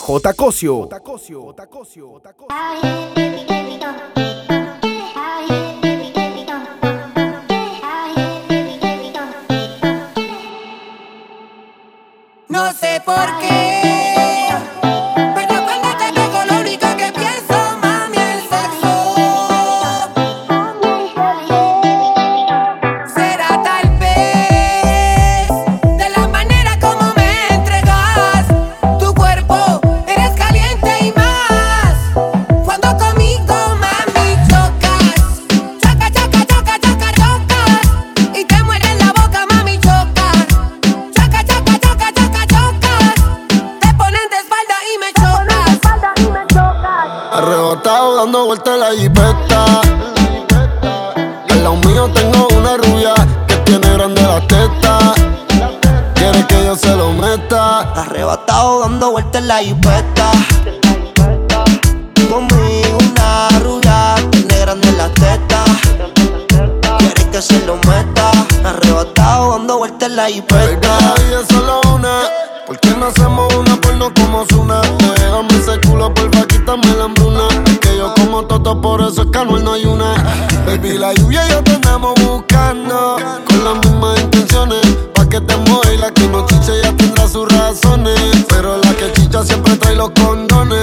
J. Cosio. No sé por qué. Baby, la lluvia y yo te andamos buscando. Con las mismas intenciones. Pa' que te mueva la que no chiche ya tendrá sus razones. Pero la que chicha siempre trae los condones.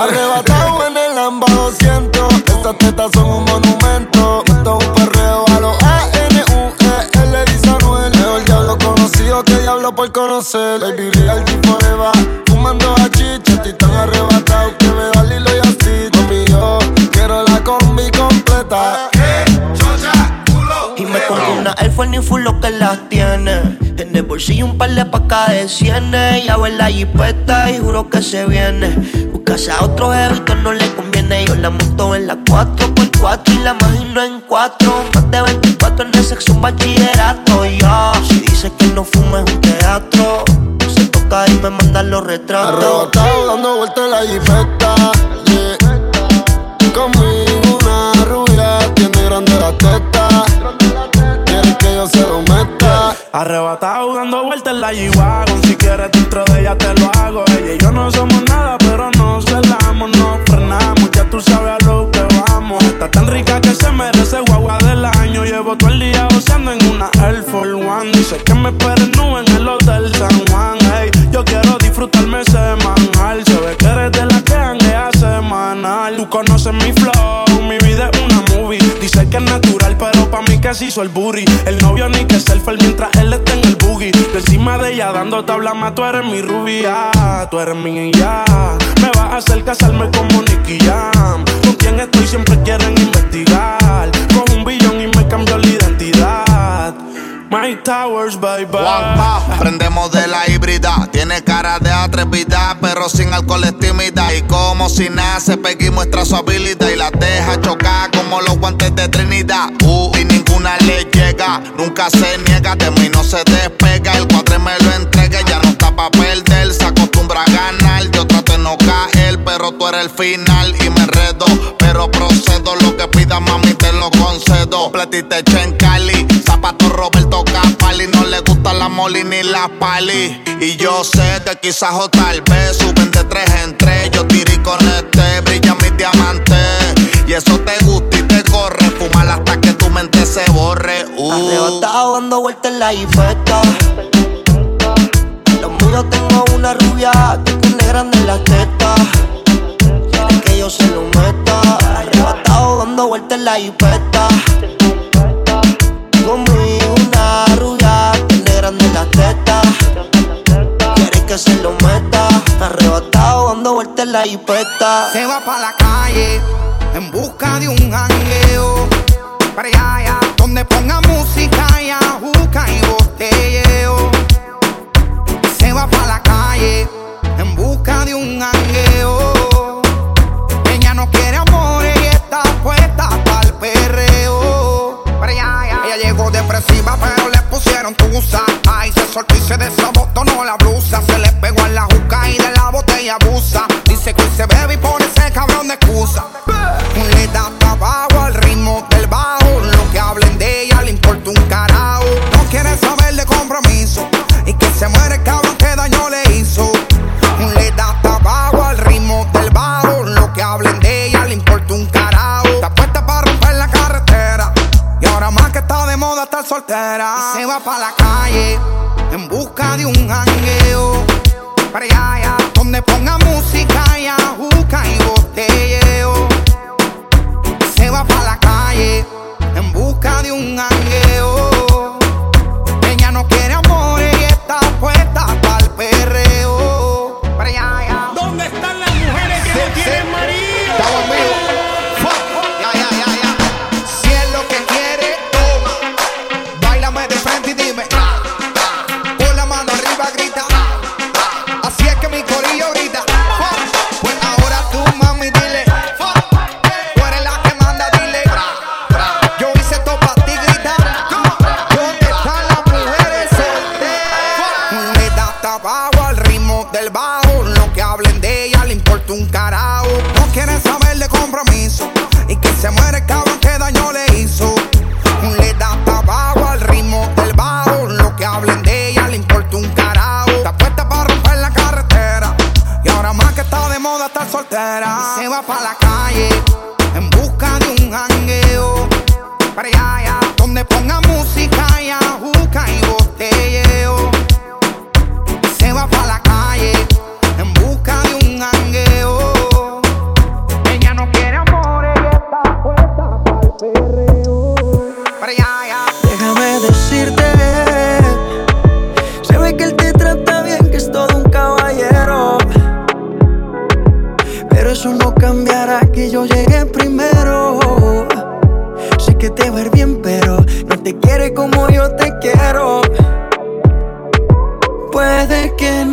Arrebatado en el AMBA 200. Estas tetas son un monumento. Esto es un perreo a los A-N-U-E-L. Dice Anuel. Mejor diablo conocido que diablo por conocer. Baby, real forever. Fumando a chicha. Estoy tan arrebatado que me da me compro una Air Force full lo que las tiene. En el bolsillo un par de pacas de cienes. Ya en la jipeta y juro que se viene. Buscase a otro que no le conviene. Yo la monto en la 4x4 y la imagino en 4. Más de 24 en el sexo, un bachillerato. Ya, si dice que no fuma es un teatro. Se toca y me manda los retratos. Arrebatado dando vueltas la jipeta. Yeah. Conmigo una rubia tiene grande la teta. Se lo. Arrebatado dando vueltas en la G-Wagon Si quieres dentro de ella te lo hago. Ella y yo no somos nada pero no celamos No frenamos, ya tú sabes a lo que vamos. Está tan rica que se merece guagua del año. Llevo todo el día goceando en una Air Force One. Dice que me esperen en el hotel San Juan. Yo quiero disfrutarme semanal se hizo el booty El novio ni que selfie mientras él está en el boogie. De encima de ella dando tabla más, tú eres mi rubia, tú eres mi ya. Me vas a hacer casarme como Nicky Jam. Con quien estoy siempre quieren investigar. Con un billón y My Towers, bye bye. Prendemos de la híbrida. Tiene cara de atrevida, pero sin alcohol es tímida. Y como si nace, Peggy muestra su habilidad y la deja chocar como los guantes de Trinidad. Uh, y ninguna le llega, nunca se niega, de mí no se despega. El cuadre me lo entrega, ya no está pa' perder. Se acostumbra a ganar, yo trato de no caer, pero tú eres el final y me enredo. Pero procedo, lo que pida mami te lo concedo. Platita en Cali, zapato Roberto Capali. No le gusta la moli ni la pali. Y yo sé que quizás o tal vez suben de tres en tres. Yo tiré con este, brilla mi diamante. Y eso te gusta y te corre. Fumar hasta que tu mente se borre. Uh. Arrebatado dando vueltas en la jipeta. Los míos tengo una rubia que tiene grande en la teta. Quiere que yo se lo meta. Arrebatado dando vueltas en la jipeta. Dando vueltas en la jipeta. Se va pa' la calle en busca de un jangueo. Para allá, donde ponga música y ajuca y botelleo. Se va pa' la calle en busca de un jangueo. Ella no quiere amor y está puesta pa'l perreo. Para allá. Ella llegó depresiva, pero le pusieron tusa. Ay, se soltó y se desabotonó la que se bebe y pone ese cabrón de excusa. Un Le da trabajo al ritmo del bajo. Lo que hablen de ella le importa un carajo. No quiere saber de compromiso. Y que se muere el cabrón que daño le hizo. Un Le da trabajo al ritmo del bajo. Lo que hablen de ella le importa un carajo. Está puesta para romper la carretera. Y ahora más que está de moda estar soltera. Se va para la calle en busca de un jangueo. Para allá, donde pongan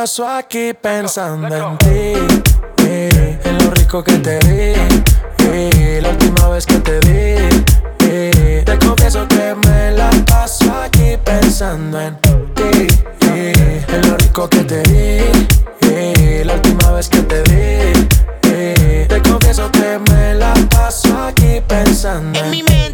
paso aquí pensando en ti. Eh, en lo rico que te di. Eh, la última vez que te vi. Eh, te confieso que me la paso aquí pensando en ti. Eh, en lo rico que te di. Eh, la última vez que te vi. Te confieso que me la paso aquí pensando en mi mente.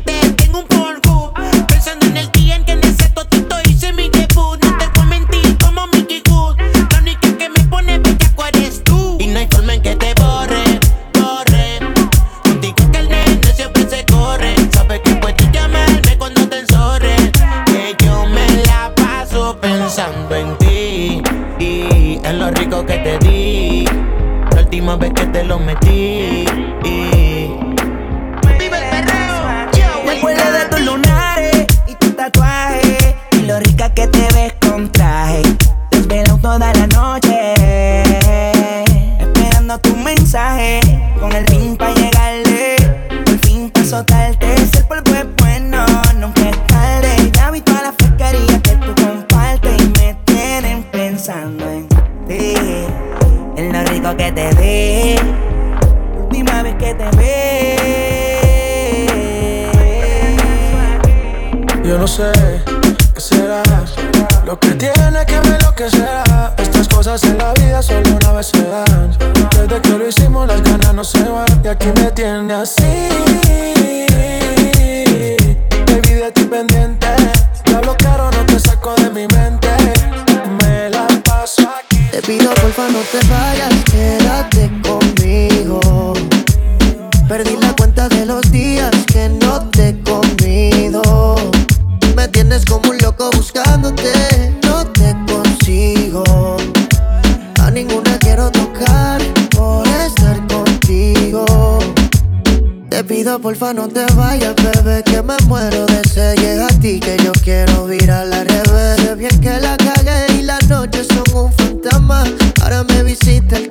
Porfa no te vayas, bebé, que me muero de sed. Llega a ti que yo quiero virar la revés. Sé bien que la cagué y las noches son un fantasma. Ahora me visita el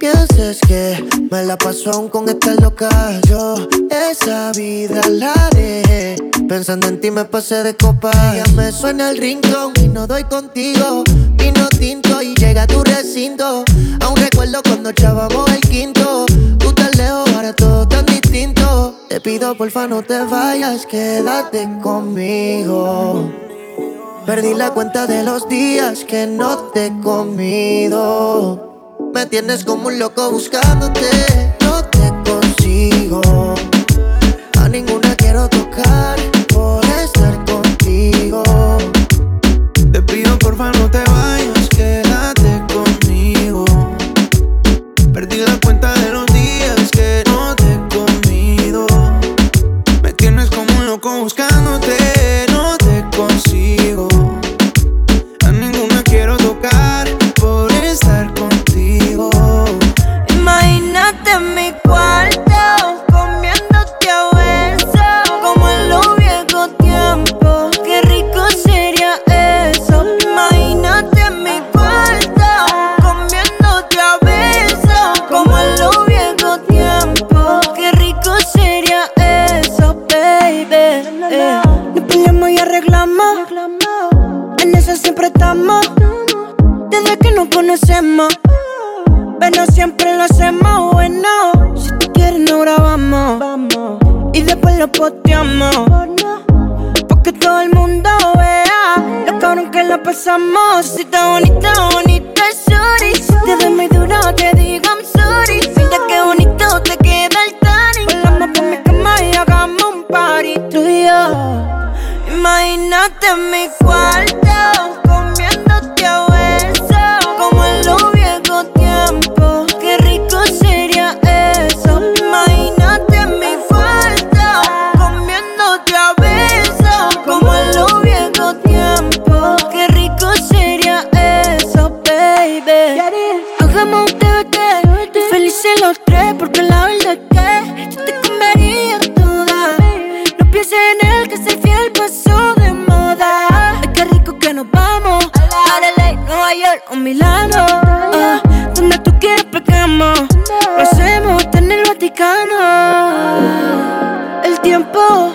pienses que me la paso aún con esta loca. Yo esa vida la dejé. Pensando en ti me pasé de copa. Ya me suena el rincón y no doy contigo. Vino tinto y llega a tu recinto. Aún recuerdo cuando echábamos el quinto. Tú tan lejos, ahora todo tan distinto. Te pido porfa no te vayas, quédate conmigo. Perdí la cuenta de los días que no te he comido. Me tienes como un loco buscándote, tres porque la verdad que yo te comería toda. No pienses en él que ser fiel pasó de moda. Ay, qué rico que nos vamos a LA, Nueva York o Milano. Ah, donde tú quieras pegamos. Lo hacemos hasta en el Vaticano. El tiempo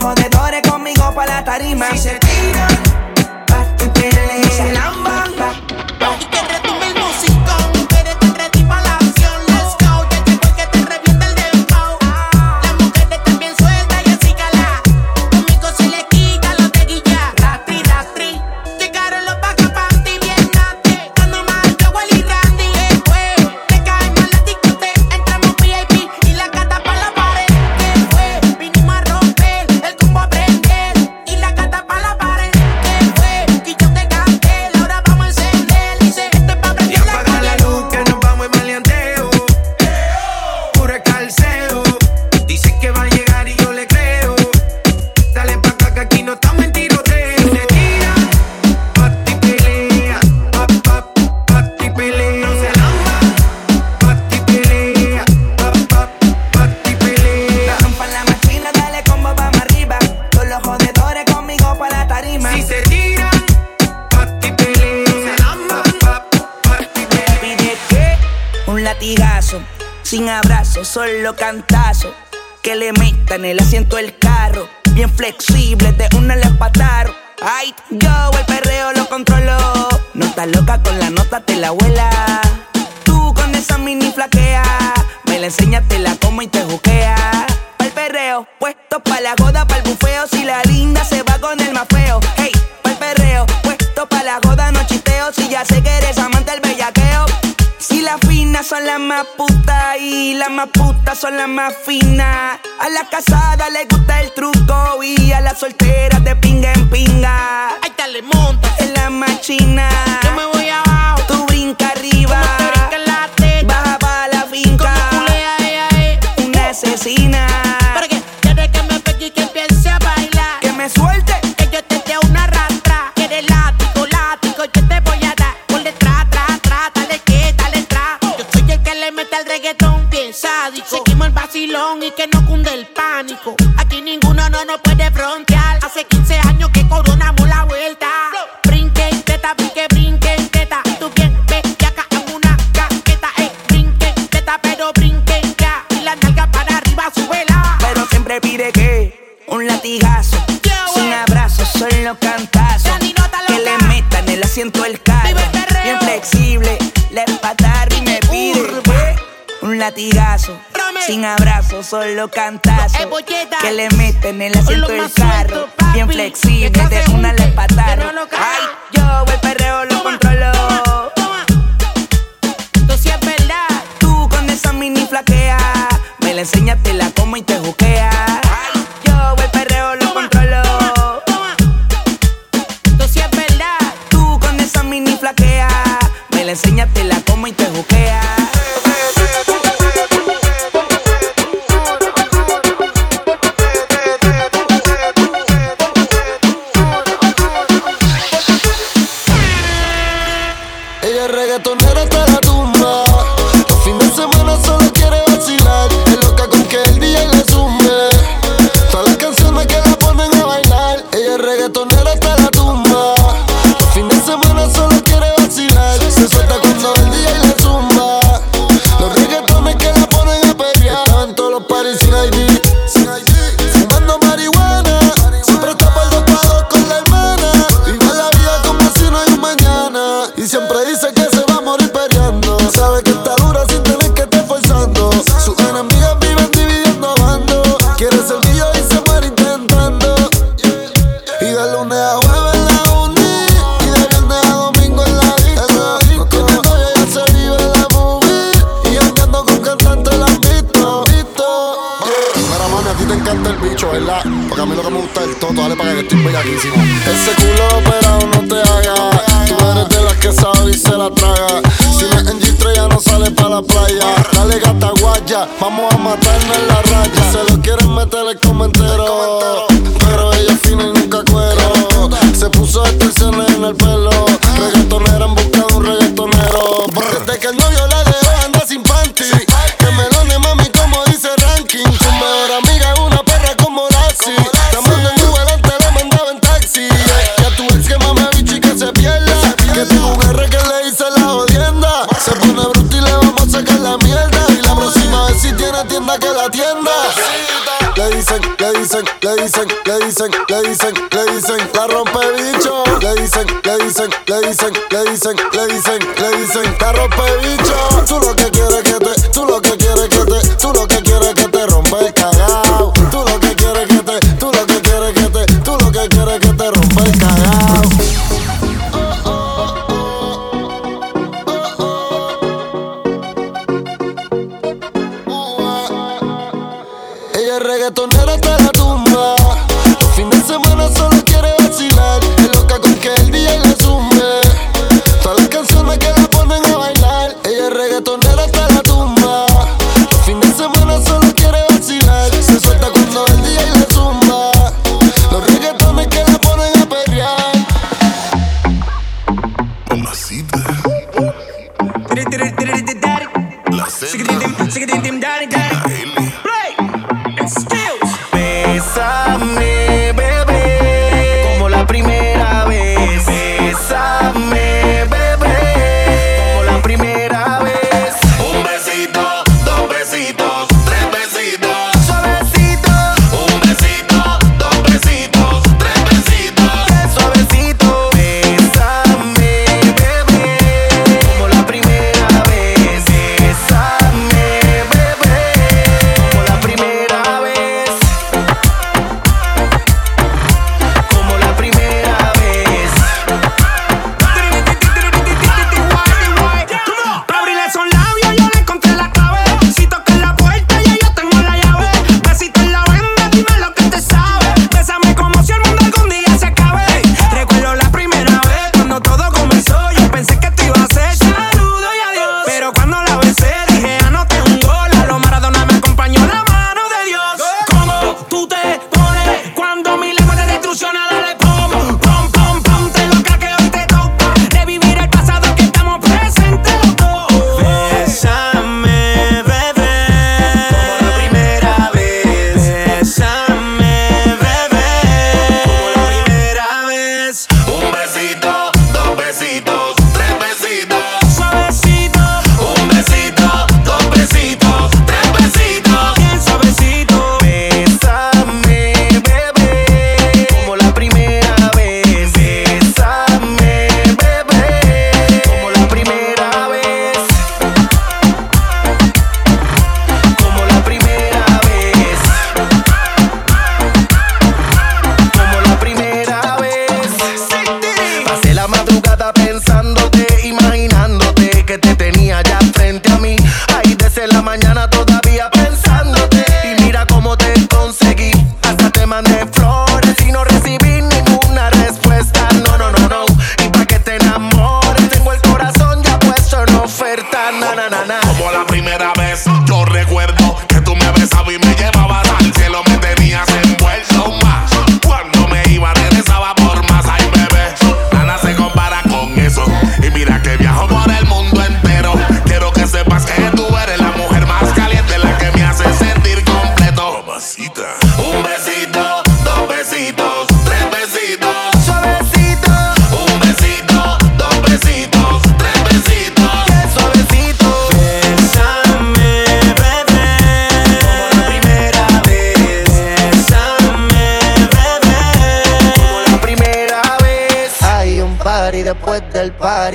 jodedores conmigo para la tarima. Si se tiran, flaquea. Me la enseña, te la como y te juquea. Pa'l perreo, puesto pa' la goda, pa'l bufeo. Si la linda se va con el más feo. Hey, pa'l perreo, puesto pa' la goda, no chisteo. Si ya sé que eres amante del bellaqueo. Si las finas son las más putas y las más putas son las más finas. A las casadas les gusta el truco y a las solteras de pinga en pinga. Ahí está, le monta. Es la más china. Yo me voy abajo. Tú brinca arriba. y que no cunde el pánico. Aquí ninguno no nos puede frontear. Hace 15 años que coronamos la vuelta. Brinque teta, brinque, brinque y teta. Tú bien, ve, ya acá en una caqueta. Ey, brinque y teta, pero brinque ya. Y la nalga para arriba, suela. Pero siempre pide que un latigazo. Yeah, sin abrazo, solo cantazo. Que le metan el asiento el carro. Bien flexible, le patar y me pide un latigazo. Sin abrazo, solo cantazo. No que le meten el asiento del carro. Bien flexible, de una la espataron. Ay, yo el perreo lo toma, controlo. Tú sí es verdad. Tú con esa mini flaquea. Me la enseñas, te la como y te juquea ¿verdad? Porque a mí lo que me gusta es el dale para que estoy bellaquísimo. Ese culo operado no te haga. Tú eres de las que sabe y se la traga. Si no es en G3 ya no sale para la playa. Dale gata guaya, vamos a matarnos en la raya. Se lo quieren meter el comentero. Pero ella es fina y nunca cuero. Se puso extensiones en el pelo. Reggaetonera han buscado un reggaetonero. Desde que el novio dicen, le dicen, le dicen, le dicen, la rompe bicho. Le dicen, le dicen, le dicen, le dicen, le dicen, le dicen, la rompe bicho.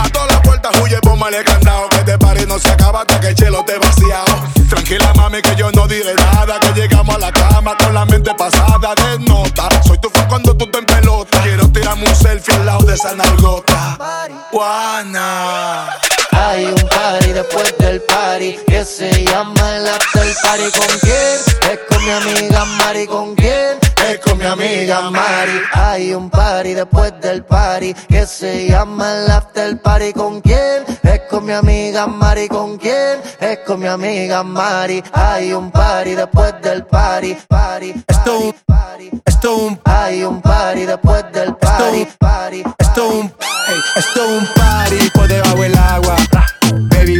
A todas las puertas huye, póngale candado. Que este party no se acaba hasta que el chelo te vaciado. Tranquila, mami, que yo no diré nada. Que llegamos a la cama con la mente pasada de nota. Soy tu fan cuando tú te en pelota. Quiero tirarme un selfie al lado de esa nalgota. Juana. Hay un party después del party que se llama el after party. ¿Con quién? Es con mi amiga Mari. ¿Con quién? Es con mi amiga Mari. Hay un party después del party que se llama el after party. ¿Con quién? Es con mi amiga Mari. ¿Con quién? Es con mi amiga Mari. Hay un party después del party. Party. Esto un, esto un, Hay un party después del party. Party. esto un, ey, esto un party por debajo del agua. Baby,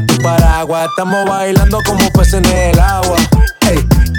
Tu paraguas. Estamos bailando como peces en el agua.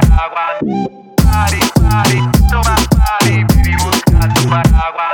paraguas. Pare, pare, toma, pare, vivimos gato paraguas.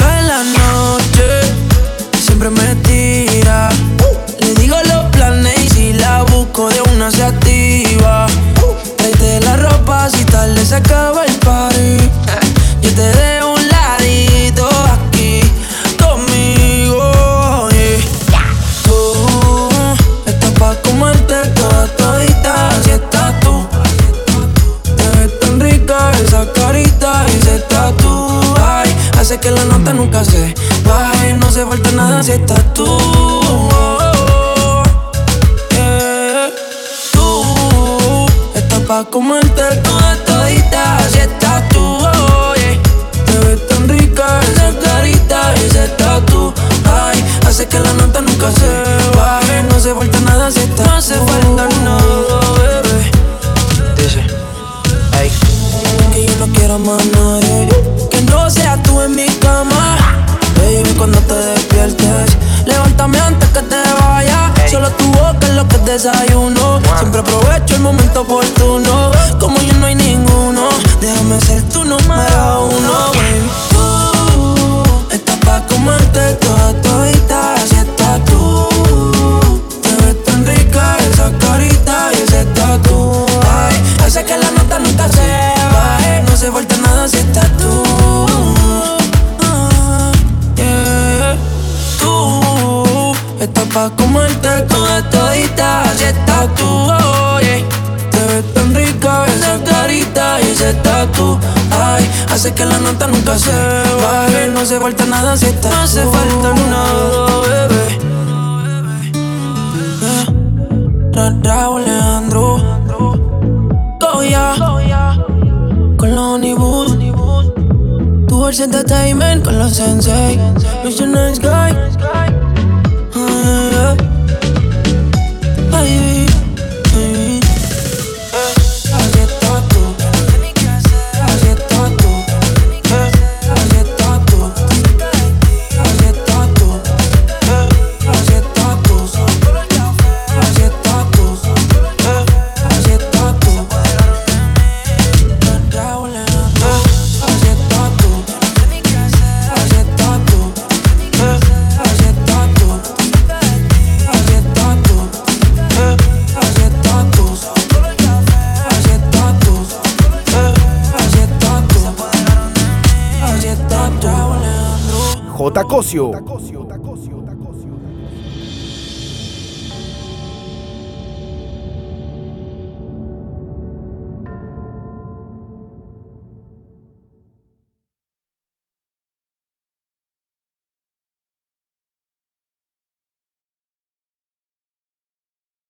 se activa. Tráete la ropa si tarde se acaba el party. Yo te dejo un ladito aquí conmigo. Yeah. Tú estás pa' comerte toda todita. Si estás tú, te ves tan rica esa carita y ese tatu. Ay, hace que la Hace que la nota nunca se baje. No se falta nada si está No hace falta nada, bebé. Eh. Ra Raúl Leandro. Goya Con los Onibus. Tu versión de Taimen con los Sensei. Missionary Sky así estatus. J. Cosio.